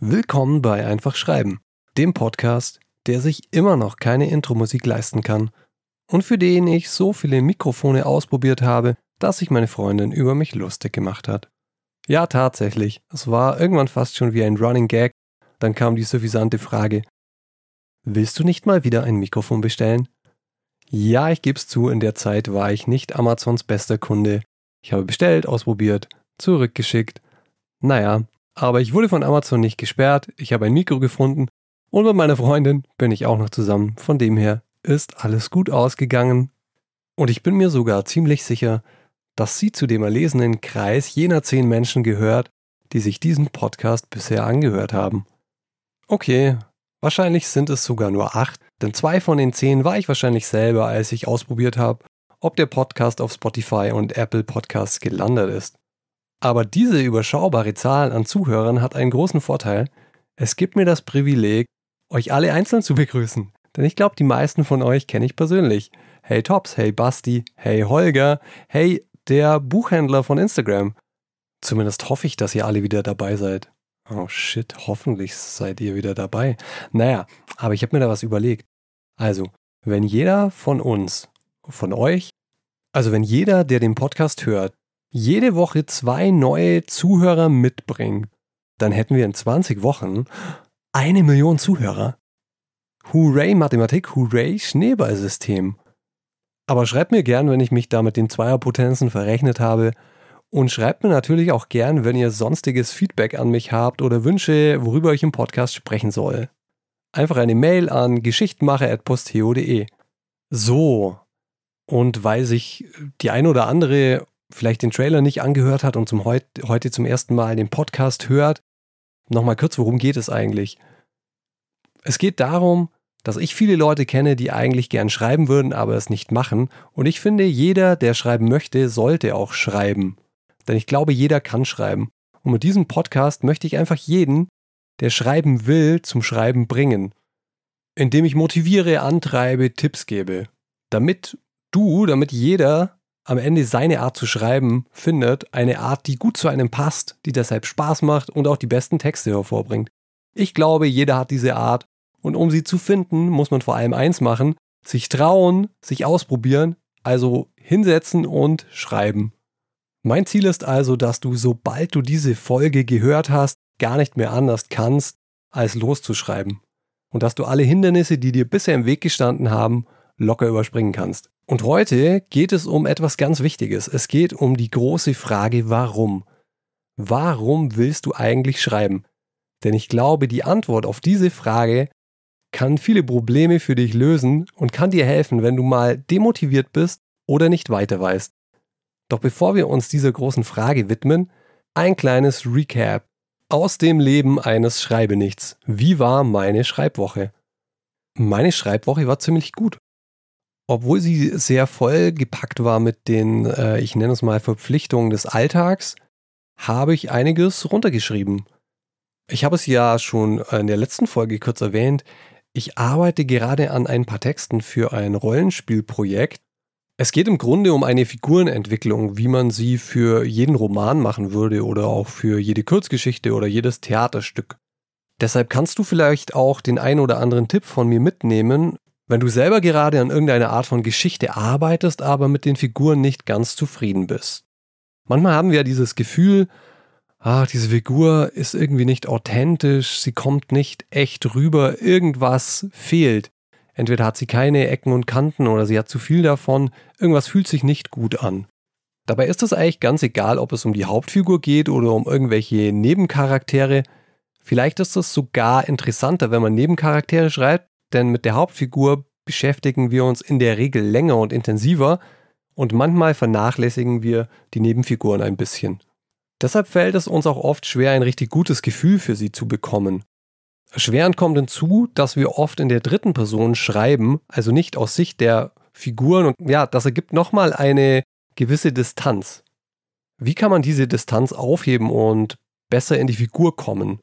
Willkommen bei Einfach Schreiben, dem Podcast, der sich immer noch keine Intro-Musik leisten kann und für den ich so viele Mikrofone ausprobiert habe, dass sich meine Freundin über mich lustig gemacht hat. Ja, tatsächlich, es war irgendwann fast schon wie ein Running Gag, dann kam die suffisante Frage, willst du nicht mal wieder ein Mikrofon bestellen? Ja, ich gebe es zu, in der Zeit war ich nicht Amazons bester Kunde. Ich habe bestellt, ausprobiert, zurückgeschickt. Naja, aber ich wurde von Amazon nicht gesperrt, ich habe ein Mikro gefunden und mit meiner Freundin bin ich auch noch zusammen. Von dem her ist alles gut ausgegangen. Und ich bin mir sogar ziemlich sicher, dass sie zu dem erlesenen Kreis jener zehn Menschen gehört, die sich diesen Podcast bisher angehört haben. Okay, wahrscheinlich sind es sogar nur acht, denn zwei von den zehn war ich wahrscheinlich selber, als ich ausprobiert habe, ob der Podcast auf Spotify und Apple Podcasts gelandet ist. Aber diese überschaubare Zahl an Zuhörern hat einen großen Vorteil. Es gibt mir das Privileg, euch alle einzeln zu begrüßen. Denn ich glaube, die meisten von euch kenne ich persönlich. Hey Tops, hey Basti, hey Holger, hey der Buchhändler von Instagram. Zumindest hoffe ich, dass ihr alle wieder dabei seid. Oh shit, hoffentlich seid ihr wieder dabei. Naja, aber ich habe mir da was überlegt. Also, wenn jeder von uns, von euch, also wenn jeder, der den Podcast hört, jede Woche zwei neue Zuhörer mitbringt, dann hätten wir in 20 Wochen eine Million Zuhörer. Hooray Mathematik, hooray Schneeballsystem. Aber schreibt mir gern, wenn ich mich da mit den Zweierpotenzen verrechnet habe. Und schreibt mir natürlich auch gern, wenn ihr sonstiges Feedback an mich habt oder Wünsche, worüber ich im Podcast sprechen soll. Einfach eine Mail an geschichtenmacher.posteo.de. So. Und weil sich die eine oder andere vielleicht den Trailer nicht angehört hat und zum heut, heute zum ersten Mal den Podcast hört, nochmal kurz, worum geht es eigentlich? Es geht darum, dass ich viele Leute kenne, die eigentlich gern schreiben würden, aber es nicht machen. Und ich finde, jeder, der schreiben möchte, sollte auch schreiben. Denn ich glaube, jeder kann schreiben. Und mit diesem Podcast möchte ich einfach jeden, der schreiben will, zum Schreiben bringen. Indem ich motiviere, antreibe, Tipps gebe. Damit du, damit jeder am Ende seine Art zu schreiben findet, eine Art, die gut zu einem passt, die deshalb Spaß macht und auch die besten Texte hervorbringt. Ich glaube, jeder hat diese Art und um sie zu finden, muss man vor allem eins machen, sich trauen, sich ausprobieren, also hinsetzen und schreiben. Mein Ziel ist also, dass du, sobald du diese Folge gehört hast, gar nicht mehr anders kannst, als loszuschreiben. Und dass du alle Hindernisse, die dir bisher im Weg gestanden haben, locker überspringen kannst. Und heute geht es um etwas ganz Wichtiges. Es geht um die große Frage, warum? Warum willst du eigentlich schreiben? Denn ich glaube, die Antwort auf diese Frage kann viele Probleme für dich lösen und kann dir helfen, wenn du mal demotiviert bist oder nicht weiter weißt. Doch bevor wir uns dieser großen Frage widmen, ein kleines Recap aus dem Leben eines Schreibenichts. Wie war meine Schreibwoche? Meine Schreibwoche war ziemlich gut obwohl sie sehr voll gepackt war mit den, äh, ich nenne es mal, Verpflichtungen des Alltags, habe ich einiges runtergeschrieben. Ich habe es ja schon in der letzten Folge kurz erwähnt. Ich arbeite gerade an ein paar Texten für ein Rollenspielprojekt. Es geht im Grunde um eine Figurenentwicklung, wie man sie für jeden Roman machen würde oder auch für jede Kurzgeschichte oder jedes Theaterstück. Deshalb kannst du vielleicht auch den ein oder anderen Tipp von mir mitnehmen, wenn du selber gerade an irgendeiner Art von Geschichte arbeitest, aber mit den Figuren nicht ganz zufrieden bist. Manchmal haben wir ja dieses Gefühl, ah, diese Figur ist irgendwie nicht authentisch, sie kommt nicht echt rüber, irgendwas fehlt. Entweder hat sie keine Ecken und Kanten oder sie hat zu viel davon, irgendwas fühlt sich nicht gut an. Dabei ist es eigentlich ganz egal, ob es um die Hauptfigur geht oder um irgendwelche Nebencharaktere. Vielleicht ist es sogar interessanter, wenn man Nebencharaktere schreibt, denn mit der Hauptfigur beschäftigen wir uns in der Regel länger und intensiver und manchmal vernachlässigen wir die Nebenfiguren ein bisschen. Deshalb fällt es uns auch oft schwer, ein richtig gutes Gefühl für sie zu bekommen. Erschwerend kommt hinzu, dass wir oft in der dritten Person schreiben, also nicht aus Sicht der Figuren und ja, das ergibt nochmal eine gewisse Distanz. Wie kann man diese Distanz aufheben und besser in die Figur kommen?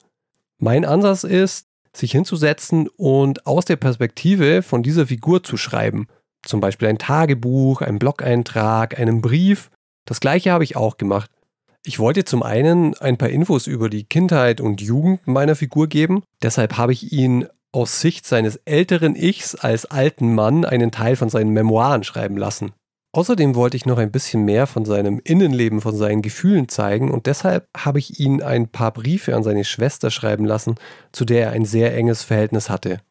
Mein Ansatz ist, sich hinzusetzen und aus der Perspektive von dieser Figur zu schreiben. Zum Beispiel ein Tagebuch, ein Blog-Eintrag, einen Brief. Das gleiche habe ich auch gemacht. Ich wollte zum einen ein paar Infos über die Kindheit und Jugend meiner Figur geben. Deshalb habe ich ihn aus Sicht seines älteren Ichs als alten Mann einen Teil von seinen Memoiren schreiben lassen. Außerdem wollte ich noch ein bisschen mehr von seinem Innenleben, von seinen Gefühlen zeigen und deshalb habe ich ihn ein paar Briefe an seine Schwester schreiben lassen, zu der er ein sehr enges Verhältnis hatte.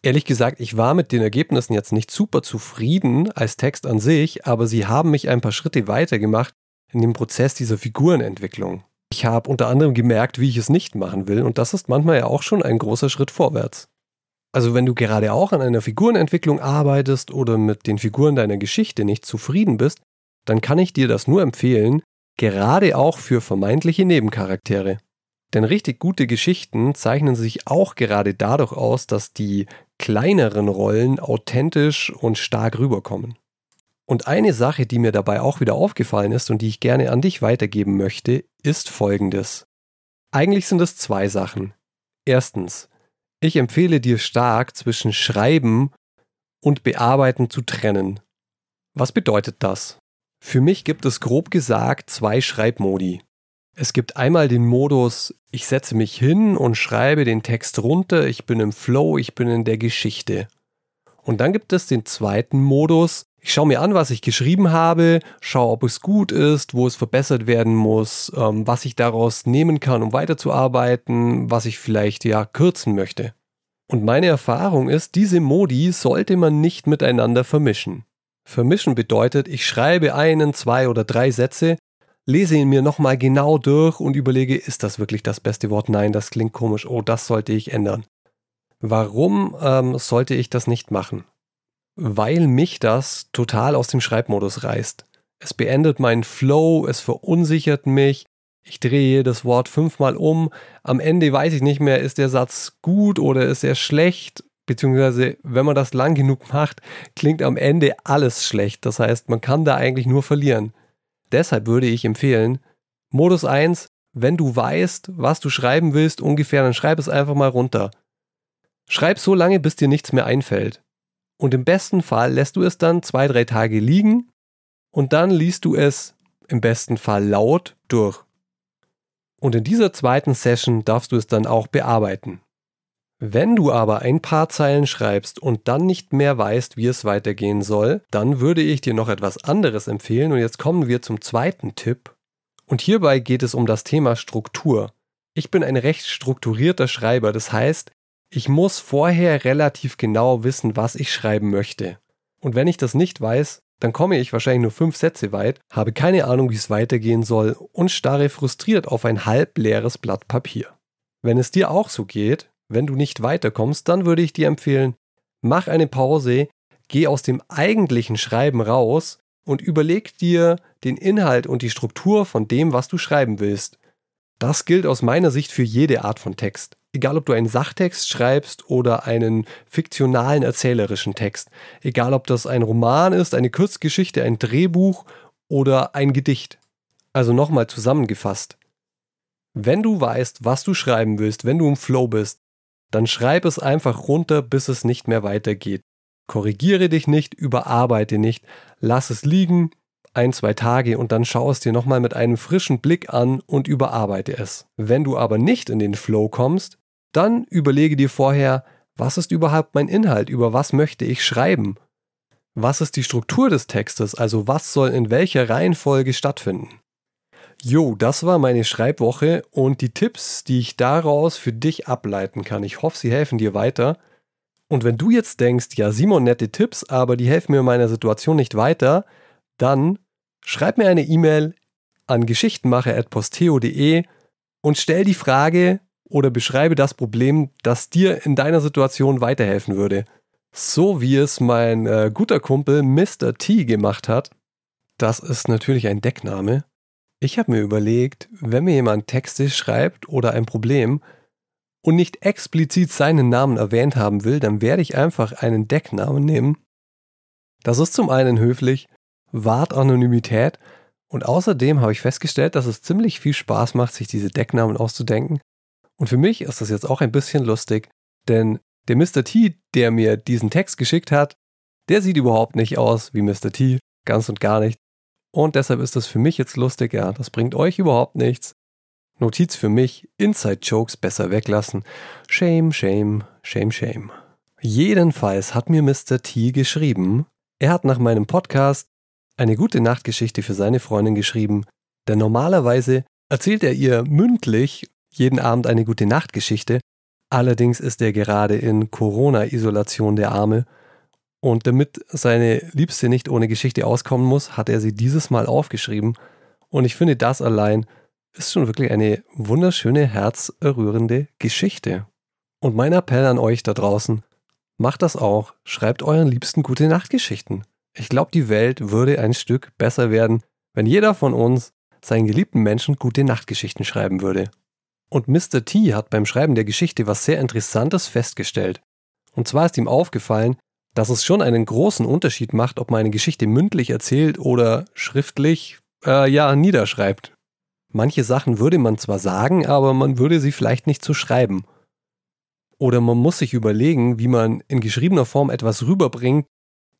Ehrlich gesagt, ich war mit den Ergebnissen jetzt nicht super zufrieden als Text an sich, aber sie haben mich ein paar Schritte weitergemacht in dem Prozess dieser Figurenentwicklung. Ich habe unter anderem gemerkt, wie ich es nicht machen will, und das ist manchmal ja auch schon ein großer Schritt vorwärts. Also wenn du gerade auch an einer Figurenentwicklung arbeitest oder mit den Figuren deiner Geschichte nicht zufrieden bist, dann kann ich dir das nur empfehlen, gerade auch für vermeintliche Nebencharaktere. Denn richtig gute Geschichten zeichnen sich auch gerade dadurch aus, dass die kleineren Rollen authentisch und stark rüberkommen. Und eine Sache, die mir dabei auch wieder aufgefallen ist und die ich gerne an dich weitergeben möchte, ist folgendes. Eigentlich sind es zwei Sachen. Erstens, ich empfehle dir stark zwischen Schreiben und Bearbeiten zu trennen. Was bedeutet das? Für mich gibt es grob gesagt zwei Schreibmodi. Es gibt einmal den Modus, ich setze mich hin und schreibe den Text runter, ich bin im Flow, ich bin in der Geschichte. Und dann gibt es den zweiten Modus, ich schaue mir an, was ich geschrieben habe, schaue, ob es gut ist, wo es verbessert werden muss, ähm, was ich daraus nehmen kann, um weiterzuarbeiten, was ich vielleicht ja kürzen möchte. Und meine Erfahrung ist, diese Modi sollte man nicht miteinander vermischen. Vermischen bedeutet, ich schreibe einen, zwei oder drei Sätze, lese ihn mir nochmal genau durch und überlege, ist das wirklich das beste Wort? Nein, das klingt komisch. Oh, das sollte ich ändern. Warum ähm, sollte ich das nicht machen? weil mich das total aus dem Schreibmodus reißt. Es beendet meinen Flow, es verunsichert mich, ich drehe das Wort fünfmal um, am Ende weiß ich nicht mehr, ist der Satz gut oder ist er schlecht, beziehungsweise wenn man das lang genug macht, klingt am Ende alles schlecht, das heißt, man kann da eigentlich nur verlieren. Deshalb würde ich empfehlen, Modus 1, wenn du weißt, was du schreiben willst ungefähr, dann schreib es einfach mal runter. Schreib so lange, bis dir nichts mehr einfällt. Und im besten Fall lässt du es dann zwei, drei Tage liegen und dann liest du es im besten Fall laut durch. Und in dieser zweiten Session darfst du es dann auch bearbeiten. Wenn du aber ein paar Zeilen schreibst und dann nicht mehr weißt, wie es weitergehen soll, dann würde ich dir noch etwas anderes empfehlen und jetzt kommen wir zum zweiten Tipp. Und hierbei geht es um das Thema Struktur. Ich bin ein recht strukturierter Schreiber, das heißt, ich muss vorher relativ genau wissen, was ich schreiben möchte. Und wenn ich das nicht weiß, dann komme ich wahrscheinlich nur fünf Sätze weit, habe keine Ahnung, wie es weitergehen soll und starre frustriert auf ein halb leeres Blatt Papier. Wenn es dir auch so geht, wenn du nicht weiterkommst, dann würde ich dir empfehlen, mach eine Pause, geh aus dem eigentlichen Schreiben raus und überleg dir den Inhalt und die Struktur von dem, was du schreiben willst. Das gilt aus meiner Sicht für jede Art von Text egal ob du einen Sachtext schreibst oder einen fiktionalen erzählerischen Text, egal ob das ein Roman ist, eine Kurzgeschichte, ein Drehbuch oder ein Gedicht. Also nochmal zusammengefasst. Wenn du weißt, was du schreiben willst, wenn du im Flow bist, dann schreib es einfach runter, bis es nicht mehr weitergeht. Korrigiere dich nicht, überarbeite nicht, lass es liegen, ein, zwei Tage und dann schau es dir nochmal mit einem frischen Blick an und überarbeite es. Wenn du aber nicht in den Flow kommst, dann überlege dir vorher, was ist überhaupt mein Inhalt, über was möchte ich schreiben? Was ist die Struktur des Textes, also was soll in welcher Reihenfolge stattfinden? Jo, das war meine Schreibwoche und die Tipps, die ich daraus für dich ableiten kann. Ich hoffe, sie helfen dir weiter. Und wenn du jetzt denkst, ja, Simon, nette Tipps, aber die helfen mir in meiner Situation nicht weiter, dann schreib mir eine E-Mail an geschichtenmacher.posteo.de und stell die Frage oder beschreibe das Problem, das dir in deiner Situation weiterhelfen würde. So wie es mein äh, guter Kumpel Mr. T gemacht hat. Das ist natürlich ein Deckname. Ich habe mir überlegt, wenn mir jemand Texte schreibt oder ein Problem und nicht explizit seinen Namen erwähnt haben will, dann werde ich einfach einen Decknamen nehmen. Das ist zum einen höflich wahrt Anonymität und außerdem habe ich festgestellt, dass es ziemlich viel Spaß macht, sich diese Decknamen auszudenken. Und für mich ist das jetzt auch ein bisschen lustig, denn der Mr. T, der mir diesen Text geschickt hat, der sieht überhaupt nicht aus wie Mr. T, ganz und gar nicht. Und deshalb ist das für mich jetzt lustig, ja, das bringt euch überhaupt nichts. Notiz für mich, Inside-Jokes besser weglassen. Shame, shame, shame, shame. Jedenfalls hat mir Mr. T geschrieben, er hat nach meinem Podcast eine gute Nachtgeschichte für seine Freundin geschrieben, denn normalerweise erzählt er ihr mündlich jeden Abend eine gute Nachtgeschichte, allerdings ist er gerade in Corona-Isolation der Arme und damit seine Liebste nicht ohne Geschichte auskommen muss, hat er sie dieses Mal aufgeschrieben und ich finde das allein ist schon wirklich eine wunderschöne, herzerrührende Geschichte. Und mein Appell an euch da draußen, macht das auch, schreibt euren Liebsten gute Nachtgeschichten. Ich glaube, die Welt würde ein Stück besser werden, wenn jeder von uns seinen geliebten Menschen gute Nachtgeschichten schreiben würde. Und Mr. T hat beim Schreiben der Geschichte was sehr Interessantes festgestellt. Und zwar ist ihm aufgefallen, dass es schon einen großen Unterschied macht, ob man eine Geschichte mündlich erzählt oder schriftlich, äh, ja, niederschreibt. Manche Sachen würde man zwar sagen, aber man würde sie vielleicht nicht so schreiben. Oder man muss sich überlegen, wie man in geschriebener Form etwas rüberbringt,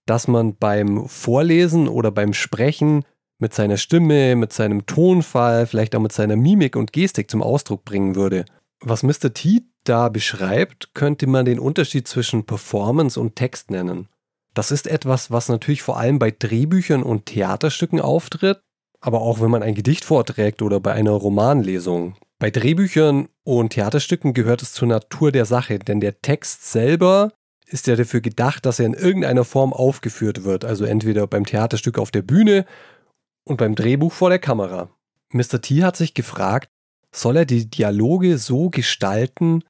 das man beim Vorlesen oder beim Sprechen mit seiner Stimme, mit seinem Tonfall, vielleicht auch mit seiner Mimik und Gestik zum Ausdruck bringen würde. Was Mr. T da beschreibt, könnte man den Unterschied zwischen Performance und Text nennen. Das ist etwas, was natürlich vor allem bei Drehbüchern und Theaterstücken auftritt, aber auch wenn man ein Gedicht vorträgt oder bei einer Romanlesung. Bei Drehbüchern und Theaterstücken gehört es zur Natur der Sache, denn der Text selber ist ja dafür gedacht, dass er in irgendeiner Form aufgeführt wird, also entweder beim Theaterstück auf der Bühne und beim Drehbuch vor der Kamera. Mr. T hat sich gefragt, soll er die Dialoge so gestalten,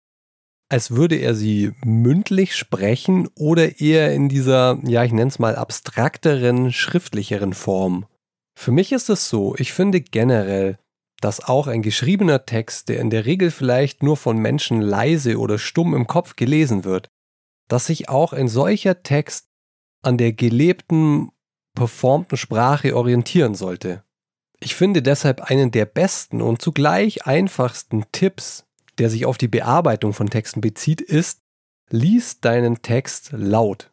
als würde er sie mündlich sprechen oder eher in dieser, ja, ich nenne es mal abstrakteren, schriftlicheren Form. Für mich ist es so, ich finde generell, dass auch ein geschriebener Text, der in der Regel vielleicht nur von Menschen leise oder stumm im Kopf gelesen wird, dass sich auch ein solcher Text an der gelebten, performten Sprache orientieren sollte. Ich finde deshalb einen der besten und zugleich einfachsten Tipps, der sich auf die Bearbeitung von Texten bezieht, ist, lies deinen Text laut.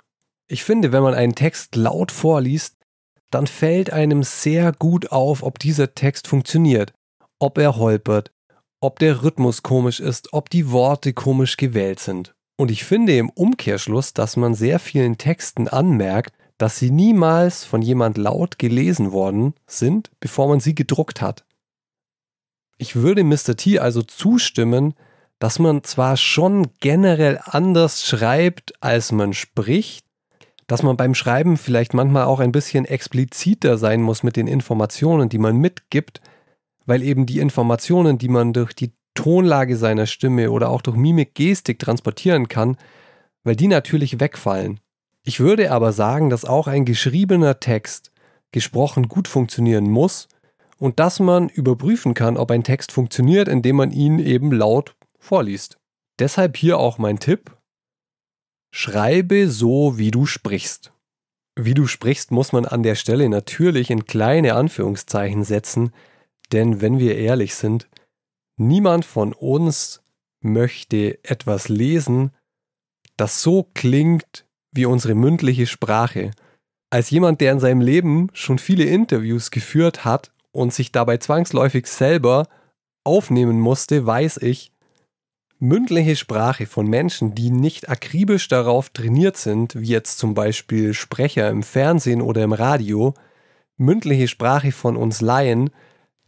Ich finde, wenn man einen Text laut vorliest, dann fällt einem sehr gut auf, ob dieser Text funktioniert, ob er holpert, ob der Rhythmus komisch ist, ob die Worte komisch gewählt sind. Und ich finde im Umkehrschluss, dass man sehr vielen Texten anmerkt, dass sie niemals von jemand laut gelesen worden sind, bevor man sie gedruckt hat. Ich würde Mr. T also zustimmen, dass man zwar schon generell anders schreibt, als man spricht, dass man beim Schreiben vielleicht manchmal auch ein bisschen expliziter sein muss mit den Informationen, die man mitgibt, weil eben die Informationen, die man durch die Tonlage seiner Stimme oder auch durch Mimik, Gestik transportieren kann, weil die natürlich wegfallen. Ich würde aber sagen, dass auch ein geschriebener Text gesprochen gut funktionieren muss und dass man überprüfen kann, ob ein Text funktioniert, indem man ihn eben laut vorliest. Deshalb hier auch mein Tipp, Schreibe so, wie du sprichst. Wie du sprichst, muss man an der Stelle natürlich in kleine Anführungszeichen setzen, denn wenn wir ehrlich sind, niemand von uns möchte etwas lesen, das so klingt wie unsere mündliche Sprache. Als jemand, der in seinem Leben schon viele Interviews geführt hat und sich dabei zwangsläufig selber aufnehmen musste, weiß ich, mündliche Sprache von Menschen, die nicht akribisch darauf trainiert sind, wie jetzt zum Beispiel Sprecher im Fernsehen oder im Radio, mündliche Sprache von uns Laien,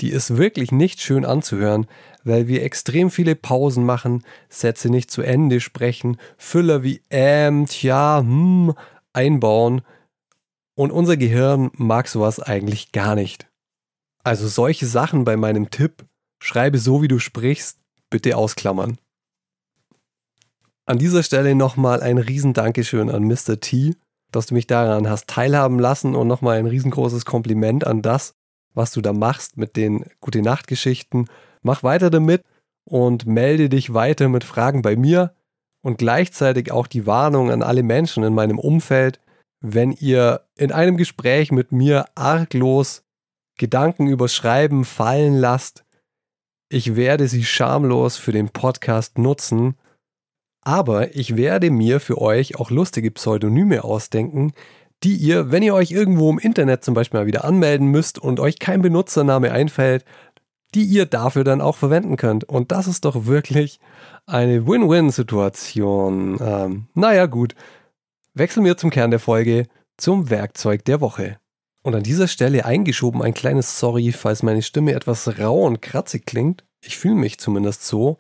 die ist wirklich nicht schön anzuhören, weil wir extrem viele Pausen machen, Sätze nicht zu Ende sprechen, Füller wie ähm, tja, hm einbauen und unser Gehirn mag sowas eigentlich gar nicht. Also solche Sachen bei meinem Tipp, schreibe so wie du sprichst, bitte ausklammern. An dieser Stelle nochmal ein Riesendankeschön an Mr. T, dass du mich daran hast teilhaben lassen und nochmal ein riesengroßes Kompliment an das, was du da machst mit den Gute Nacht Geschichten. Mach weiter damit und melde dich weiter mit Fragen bei mir und gleichzeitig auch die Warnung an alle Menschen in meinem Umfeld, wenn ihr in einem Gespräch mit mir arglos Gedanken übers Schreiben fallen lasst, ich werde sie schamlos für den Podcast nutzen aber ich werde mir für euch auch lustige Pseudonyme ausdenken, die ihr, wenn ihr euch irgendwo im Internet zum Beispiel mal wieder anmelden müsst und euch kein Benutzername einfällt, die ihr dafür dann auch verwenden könnt. Und das ist doch wirklich eine Win-Win-Situation. Ähm, naja, gut. Wechseln wir zum Kern der Folge, zum Werkzeug der Woche. Und an dieser Stelle eingeschoben ein kleines Sorry, falls meine Stimme etwas rau und kratzig klingt. Ich fühle mich zumindest so.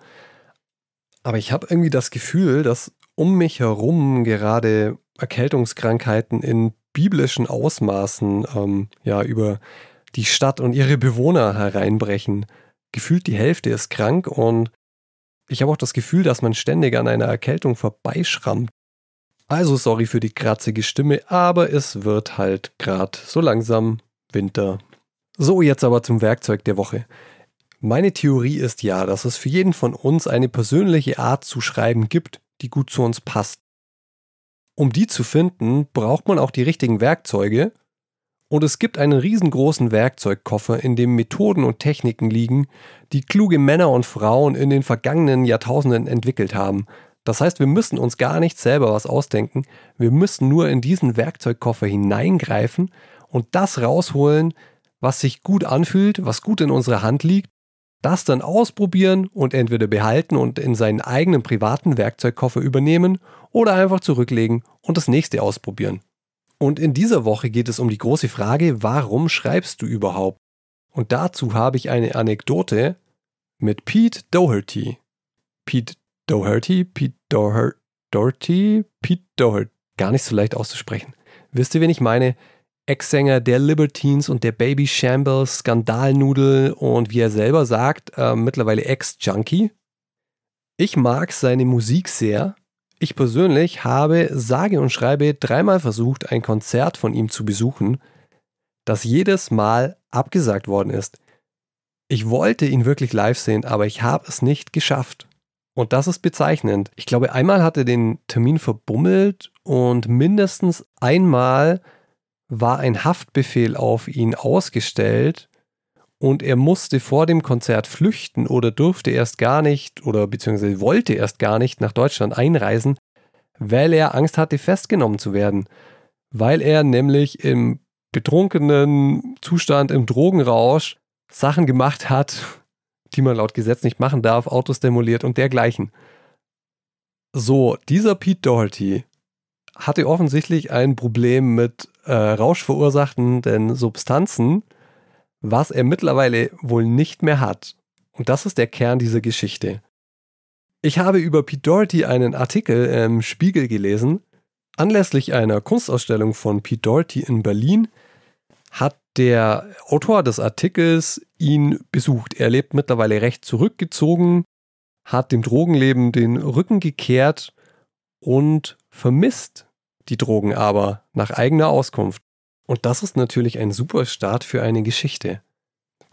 Aber ich habe irgendwie das Gefühl, dass um mich herum gerade Erkältungskrankheiten in biblischen Ausmaßen ähm, ja, über die Stadt und ihre Bewohner hereinbrechen. Gefühlt die Hälfte ist krank und ich habe auch das Gefühl, dass man ständig an einer Erkältung vorbeischrammt. Also sorry für die kratzige Stimme, aber es wird halt gerade so langsam Winter. So, jetzt aber zum Werkzeug der Woche. Meine Theorie ist ja, dass es für jeden von uns eine persönliche Art zu schreiben gibt, die gut zu uns passt. Um die zu finden, braucht man auch die richtigen Werkzeuge und es gibt einen riesengroßen Werkzeugkoffer, in dem Methoden und Techniken liegen, die kluge Männer und Frauen in den vergangenen Jahrtausenden entwickelt haben. Das heißt, wir müssen uns gar nicht selber was ausdenken, wir müssen nur in diesen Werkzeugkoffer hineingreifen und das rausholen, was sich gut anfühlt, was gut in unserer Hand liegt, das dann ausprobieren und entweder behalten und in seinen eigenen privaten Werkzeugkoffer übernehmen oder einfach zurücklegen und das nächste ausprobieren. Und in dieser Woche geht es um die große Frage, warum schreibst du überhaupt? Und dazu habe ich eine Anekdote mit Pete Doherty. Pete Doherty, Pete Doherty, Doherty, Pete Doherty. Gar nicht so leicht auszusprechen. Wisst ihr, wen ich meine? Ex-Sänger der Libertines und der Baby Shambles, Skandalnudel und wie er selber sagt, äh, mittlerweile Ex-Junkie. Ich mag seine Musik sehr, ich persönlich habe sage und schreibe dreimal versucht, ein Konzert von ihm zu besuchen, das jedes Mal abgesagt worden ist. Ich wollte ihn wirklich live sehen, aber ich habe es nicht geschafft. Und das ist bezeichnend. Ich glaube, einmal hat er den Termin verbummelt und mindestens einmal war ein Haftbefehl auf ihn ausgestellt und er musste vor dem Konzert flüchten oder durfte erst gar nicht oder beziehungsweise wollte erst gar nicht nach Deutschland einreisen, weil er Angst hatte, festgenommen zu werden. Weil er nämlich im betrunkenen Zustand, im Drogenrausch Sachen gemacht hat, die man laut Gesetz nicht machen darf, Autos demoliert und dergleichen. So, dieser Pete Doherty hatte offensichtlich ein Problem mit äh, rauschverursachten Substanzen was er mittlerweile wohl nicht mehr hat. Und das ist der Kern dieser Geschichte. Ich habe über Pete Doherty einen Artikel im Spiegel gelesen. Anlässlich einer Kunstausstellung von Pete Doherty in Berlin hat der Autor des Artikels ihn besucht. Er lebt mittlerweile recht zurückgezogen, hat dem Drogenleben den Rücken gekehrt und vermisst die Drogen aber nach eigener Auskunft. Und das ist natürlich ein super Start für eine Geschichte.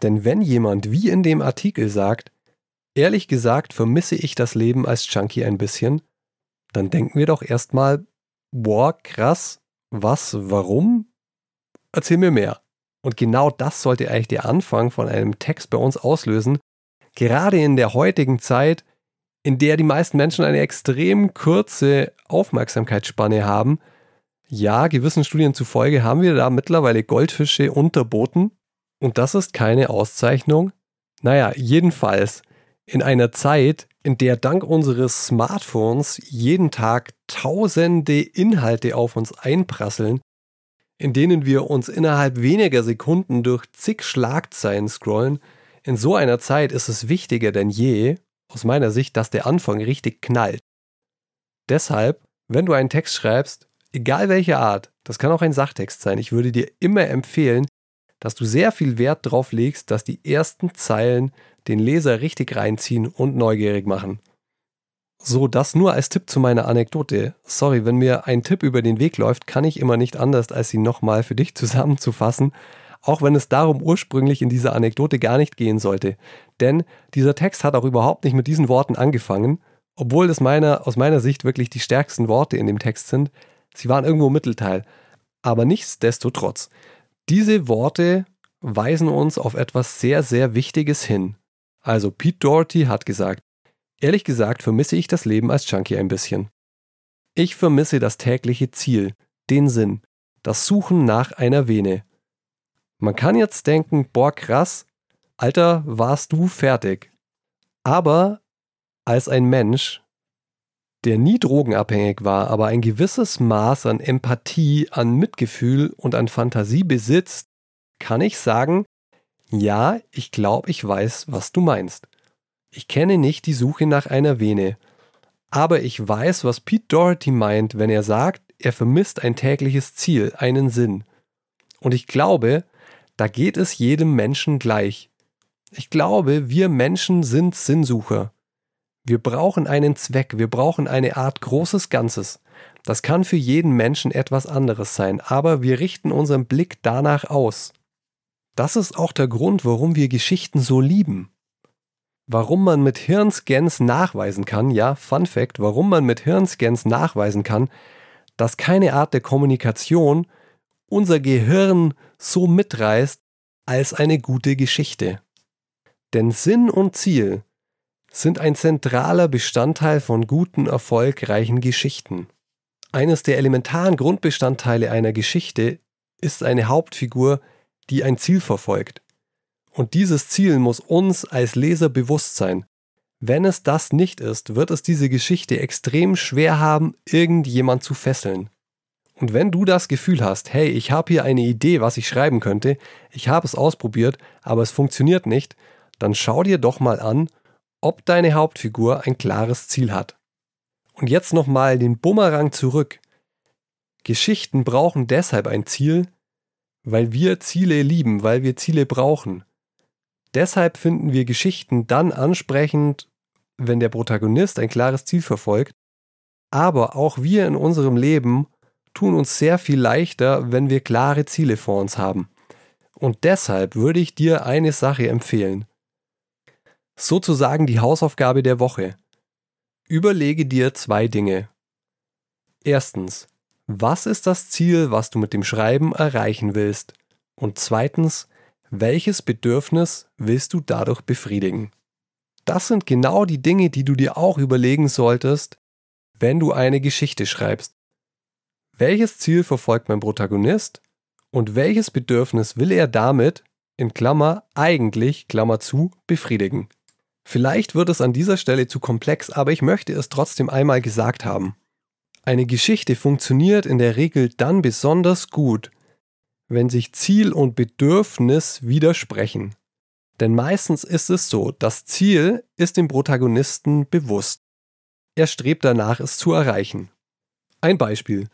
Denn wenn jemand wie in dem Artikel sagt, ehrlich gesagt vermisse ich das Leben als Junkie ein bisschen, dann denken wir doch erstmal, boah, krass, was, warum? Erzähl mir mehr. Und genau das sollte eigentlich der Anfang von einem Text bei uns auslösen, gerade in der heutigen Zeit, in der die meisten Menschen eine extrem kurze Aufmerksamkeitsspanne haben, ja, gewissen Studien zufolge haben wir da mittlerweile Goldfische unterboten und das ist keine Auszeichnung. Naja, jedenfalls in einer Zeit, in der dank unseres Smartphones jeden Tag tausende Inhalte auf uns einprasseln, in denen wir uns innerhalb weniger Sekunden durch zig Schlagzeilen scrollen, in so einer Zeit ist es wichtiger denn je, aus meiner Sicht, dass der Anfang richtig knallt. Deshalb, wenn du einen Text schreibst, egal welche Art, das kann auch ein Sachtext sein, ich würde dir immer empfehlen, dass du sehr viel Wert darauf legst, dass die ersten Zeilen den Leser richtig reinziehen und neugierig machen. So, das nur als Tipp zu meiner Anekdote. Sorry, wenn mir ein Tipp über den Weg läuft, kann ich immer nicht anders, als sie nochmal für dich zusammenzufassen, auch wenn es darum ursprünglich in dieser Anekdote gar nicht gehen sollte. Denn dieser Text hat auch überhaupt nicht mit diesen Worten angefangen, obwohl es meiner, aus meiner Sicht wirklich die stärksten Worte in dem Text sind, Sie waren irgendwo im Mittelteil. Aber nichtsdestotrotz, diese Worte weisen uns auf etwas sehr, sehr Wichtiges hin. Also Pete Doherty hat gesagt, ehrlich gesagt vermisse ich das Leben als Junkie ein bisschen. Ich vermisse das tägliche Ziel, den Sinn, das Suchen nach einer Vene. Man kann jetzt denken, boah krass, Alter, warst du fertig. Aber als ein Mensch, der nie drogenabhängig war, aber ein gewisses Maß an Empathie, an Mitgefühl und an Fantasie besitzt, kann ich sagen, ja, ich glaube, ich weiß, was du meinst. Ich kenne nicht die Suche nach einer Vene, aber ich weiß, was Pete Doherty meint, wenn er sagt, er vermisst ein tägliches Ziel, einen Sinn. Und ich glaube, da geht es jedem Menschen gleich. Ich glaube, wir Menschen sind Sinnsucher. Wir brauchen einen Zweck, wir brauchen eine Art großes Ganzes. Das kann für jeden Menschen etwas anderes sein, aber wir richten unseren Blick danach aus. Das ist auch der Grund, warum wir Geschichten so lieben. Warum man mit Hirnscans nachweisen kann, ja, Fun Fact, warum man mit Hirnscans nachweisen kann, dass keine Art der Kommunikation unser Gehirn so mitreißt als eine gute Geschichte. Denn Sinn und Ziel sind ein zentraler Bestandteil von guten, erfolgreichen Geschichten. Eines der elementaren Grundbestandteile einer Geschichte ist eine Hauptfigur, die ein Ziel verfolgt. Und dieses Ziel muss uns als Leser bewusst sein. Wenn es das nicht ist, wird es diese Geschichte extrem schwer haben, irgendjemand zu fesseln. Und wenn du das Gefühl hast, hey, ich habe hier eine Idee, was ich schreiben könnte, ich habe es ausprobiert, aber es funktioniert nicht, dann schau dir doch mal an, ob deine Hauptfigur ein klares Ziel hat. Und jetzt nochmal den Bumerang zurück. Geschichten brauchen deshalb ein Ziel, weil wir Ziele lieben, weil wir Ziele brauchen. Deshalb finden wir Geschichten dann ansprechend, wenn der Protagonist ein klares Ziel verfolgt, aber auch wir in unserem Leben tun uns sehr viel leichter, wenn wir klare Ziele vor uns haben. Und deshalb würde ich dir eine Sache empfehlen. Sozusagen die Hausaufgabe der Woche. Überlege dir zwei Dinge. Erstens, was ist das Ziel, was du mit dem Schreiben erreichen willst? Und zweitens, welches Bedürfnis willst du dadurch befriedigen? Das sind genau die Dinge, die du dir auch überlegen solltest, wenn du eine Geschichte schreibst. Welches Ziel verfolgt mein Protagonist und welches Bedürfnis will er damit, in Klammer eigentlich, Klammer zu, befriedigen? Vielleicht wird es an dieser Stelle zu komplex, aber ich möchte es trotzdem einmal gesagt haben. Eine Geschichte funktioniert in der Regel dann besonders gut, wenn sich Ziel und Bedürfnis widersprechen. Denn meistens ist es so, das Ziel ist dem Protagonisten bewusst. Er strebt danach, es zu erreichen. Ein Beispiel.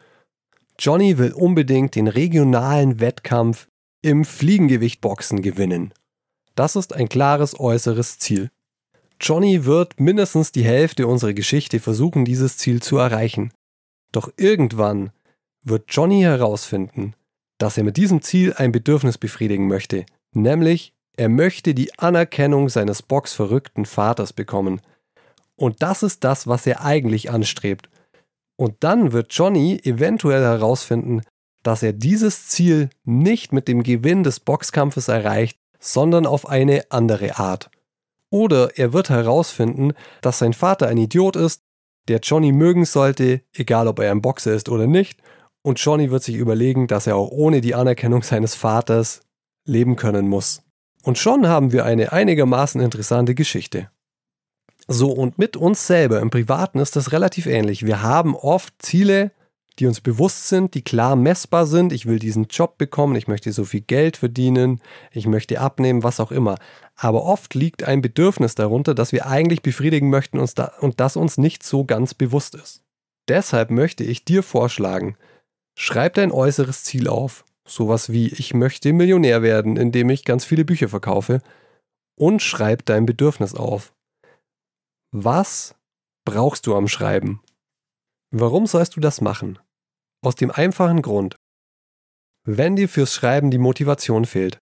Johnny will unbedingt den regionalen Wettkampf im Fliegengewichtboxen gewinnen. Das ist ein klares äußeres Ziel. Johnny wird mindestens die Hälfte unserer Geschichte versuchen, dieses Ziel zu erreichen. Doch irgendwann wird Johnny herausfinden, dass er mit diesem Ziel ein Bedürfnis befriedigen möchte, nämlich er möchte die Anerkennung seines boxverrückten Vaters bekommen. Und das ist das, was er eigentlich anstrebt. Und dann wird Johnny eventuell herausfinden, dass er dieses Ziel nicht mit dem Gewinn des Boxkampfes erreicht, sondern auf eine andere Art. Oder er wird herausfinden, dass sein Vater ein Idiot ist, der Johnny mögen sollte, egal ob er ein Boxer ist oder nicht, und Johnny wird sich überlegen, dass er auch ohne die Anerkennung seines Vaters leben können muss. Und schon haben wir eine einigermaßen interessante Geschichte. So, und mit uns selber im Privaten ist das relativ ähnlich. Wir haben oft Ziele, die uns bewusst sind, die klar messbar sind. Ich will diesen Job bekommen, ich möchte so viel Geld verdienen, ich möchte abnehmen, was auch immer. Aber oft liegt ein Bedürfnis darunter, das wir eigentlich befriedigen möchten und das uns nicht so ganz bewusst ist. Deshalb möchte ich dir vorschlagen, schreib dein äußeres Ziel auf. Sowas wie, ich möchte Millionär werden, indem ich ganz viele Bücher verkaufe. Und schreib dein Bedürfnis auf. Was brauchst du am Schreiben? Warum sollst du das machen? Aus dem einfachen Grund. Wenn dir fürs Schreiben die Motivation fehlt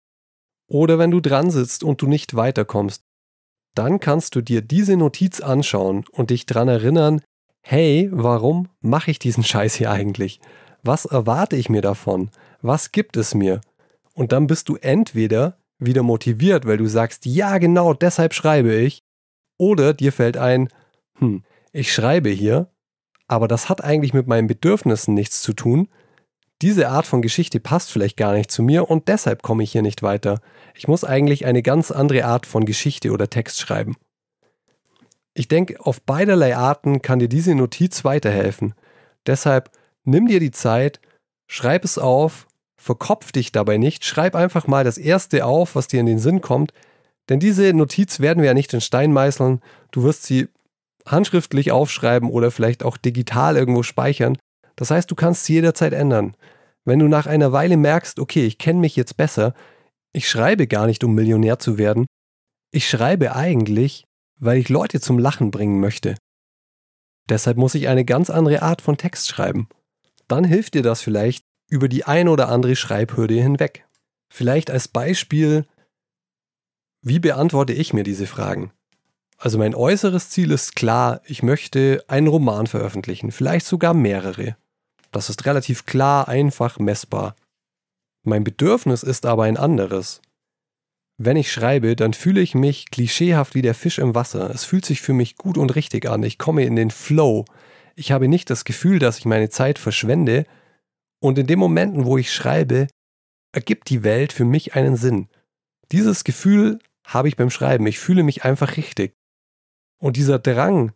oder wenn du dran sitzt und du nicht weiterkommst, dann kannst du dir diese Notiz anschauen und dich dran erinnern, hey, warum mache ich diesen Scheiß hier eigentlich? Was erwarte ich mir davon? Was gibt es mir? Und dann bist du entweder wieder motiviert, weil du sagst, ja genau, deshalb schreibe ich, oder dir fällt ein, hm, ich schreibe hier, aber das hat eigentlich mit meinen Bedürfnissen nichts zu tun. diese Art von Geschichte passt vielleicht gar nicht zu mir und deshalb komme ich hier nicht weiter. Ich muss eigentlich eine ganz andere Art von Geschichte oder Text schreiben. Ich denke, auf beiderlei Arten kann dir diese Notiz weiterhelfen. Deshalb nimm dir die Zeit, schreib es auf, verkopf dich dabei nicht, schreib einfach mal das Erste auf, was dir in den Sinn kommt, denn diese Notiz werden wir ja nicht in Stein meißeln, du wirst sie handschriftlich aufschreiben oder vielleicht auch digital irgendwo speichern. Das heißt, du kannst sie jederzeit ändern. Wenn du nach einer Weile merkst, okay, ich kenne mich jetzt besser, ich schreibe gar nicht, um Millionär zu werden, ich schreibe eigentlich, weil ich Leute zum Lachen bringen möchte. Deshalb muss ich eine ganz andere Art von Text schreiben. Dann hilft dir das vielleicht über die ein oder andere Schreibhürde hinweg. Vielleicht als Beispiel, wie beantworte ich mir diese Fragen? Also mein äußeres Ziel ist klar, ich möchte einen Roman veröffentlichen, vielleicht sogar mehrere. Das ist relativ klar, einfach messbar. Mein Bedürfnis ist aber ein anderes. Wenn ich schreibe, dann fühle ich mich klischeehaft wie der Fisch im Wasser. Es fühlt sich für mich gut und richtig an. Ich komme in den Flow. Ich habe nicht das Gefühl, dass ich meine Zeit verschwende. Und in den Momenten, wo ich schreibe, ergibt die Welt für mich einen Sinn. Dieses Gefühl habe ich beim Schreiben. Ich fühle mich einfach richtig. Und dieser Drang,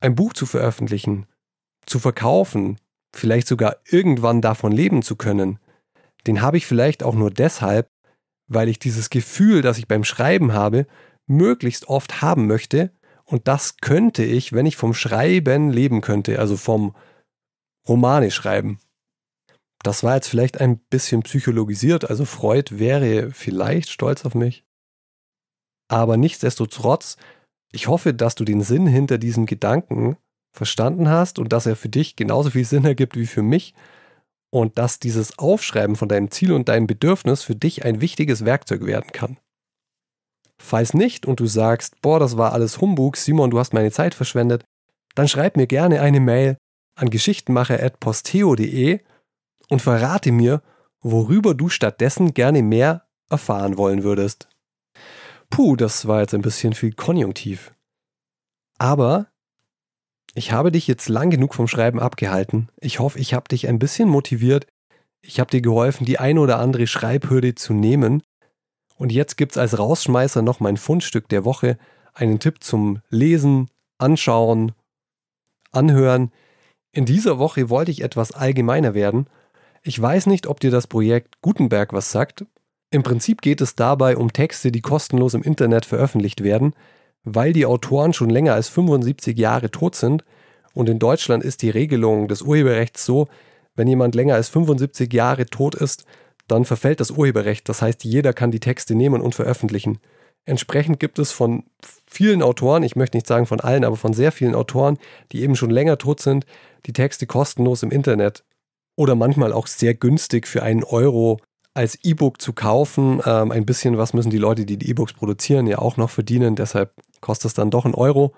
ein Buch zu veröffentlichen, zu verkaufen, vielleicht sogar irgendwann davon leben zu können, den habe ich vielleicht auch nur deshalb, weil ich dieses Gefühl, das ich beim Schreiben habe, möglichst oft haben möchte. Und das könnte ich, wenn ich vom Schreiben leben könnte, also vom Romane schreiben. Das war jetzt vielleicht ein bisschen psychologisiert, also Freud wäre vielleicht stolz auf mich. Aber nichtsdestotrotz, ich hoffe, dass du den Sinn hinter diesem Gedanken verstanden hast und dass er für dich genauso viel Sinn ergibt wie für mich und dass dieses Aufschreiben von deinem Ziel und deinem Bedürfnis für dich ein wichtiges Werkzeug werden kann. Falls nicht und du sagst, boah, das war alles Humbug, Simon, du hast meine Zeit verschwendet, dann schreib mir gerne eine Mail an geschichtenmacher.posteo.de und verrate mir, worüber du stattdessen gerne mehr erfahren wollen würdest. Puh, das war jetzt ein bisschen viel Konjunktiv. Aber ich habe dich jetzt lang genug vom Schreiben abgehalten. Ich hoffe, ich habe dich ein bisschen motiviert. Ich habe dir geholfen, die eine oder andere Schreibhürde zu nehmen. Und jetzt gibt es als Rausschmeißer noch mein Fundstück der Woche, einen Tipp zum Lesen, Anschauen, Anhören. In dieser Woche wollte ich etwas allgemeiner werden. Ich weiß nicht, ob dir das Projekt Gutenberg was sagt. Im Prinzip geht es dabei um Texte, die kostenlos im Internet veröffentlicht werden weil die Autoren schon länger als 75 Jahre tot sind. Und in Deutschland ist die Regelung des Urheberrechts so, wenn jemand länger als 75 Jahre tot ist, dann verfällt das Urheberrecht. Das heißt, jeder kann die Texte nehmen und veröffentlichen. Entsprechend gibt es von vielen Autoren, ich möchte nicht sagen von allen, aber von sehr vielen Autoren, die eben schon länger tot sind, die Texte kostenlos im Internet oder manchmal auch sehr günstig für einen Euro als E-Book zu kaufen. Ähm, ein bisschen was müssen die Leute, die die E-Books produzieren, ja auch noch verdienen. Deshalb kostet es dann doch einen Euro.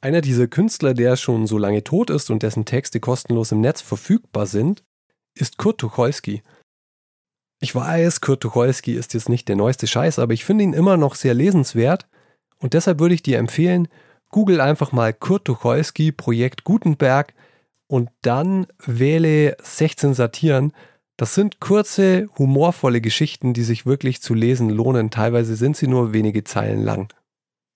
Einer dieser Künstler, der schon so lange tot ist und dessen Texte kostenlos im Netz verfügbar sind, ist Kurt Tucholsky. Ich weiß, Kurt Tucholsky ist jetzt nicht der neueste Scheiß, aber ich finde ihn immer noch sehr lesenswert und deshalb würde ich dir empfehlen, google einfach mal Kurt Tucholsky Projekt Gutenberg und dann wähle 16 Satiren. Das sind kurze, humorvolle Geschichten, die sich wirklich zu lesen lohnen. Teilweise sind sie nur wenige Zeilen lang.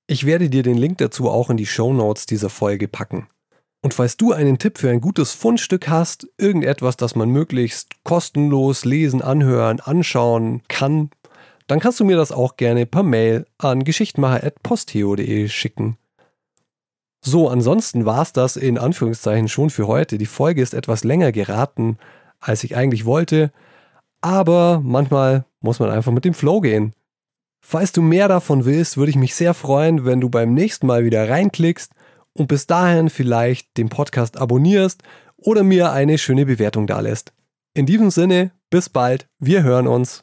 Ich werde dir den Link dazu auch in die Show Notes dieser Folge packen. Und falls du einen Tipp für ein gutes Fundstück hast, irgendetwas, das man möglichst kostenlos lesen, anhören, anschauen kann, dann kannst du mir das auch gerne per Mail an geschichtmacher.posteo.de schicken. So, ansonsten war es das in Anführungszeichen schon für heute. Die Folge ist etwas länger geraten, als ich eigentlich wollte, aber manchmal muss man einfach mit dem Flow gehen. Falls du mehr davon willst, würde ich mich sehr freuen, wenn du beim nächsten Mal wieder reinklickst und bis dahin vielleicht den Podcast abonnierst oder mir eine schöne Bewertung dalässt. In diesem Sinne, bis bald, wir hören uns.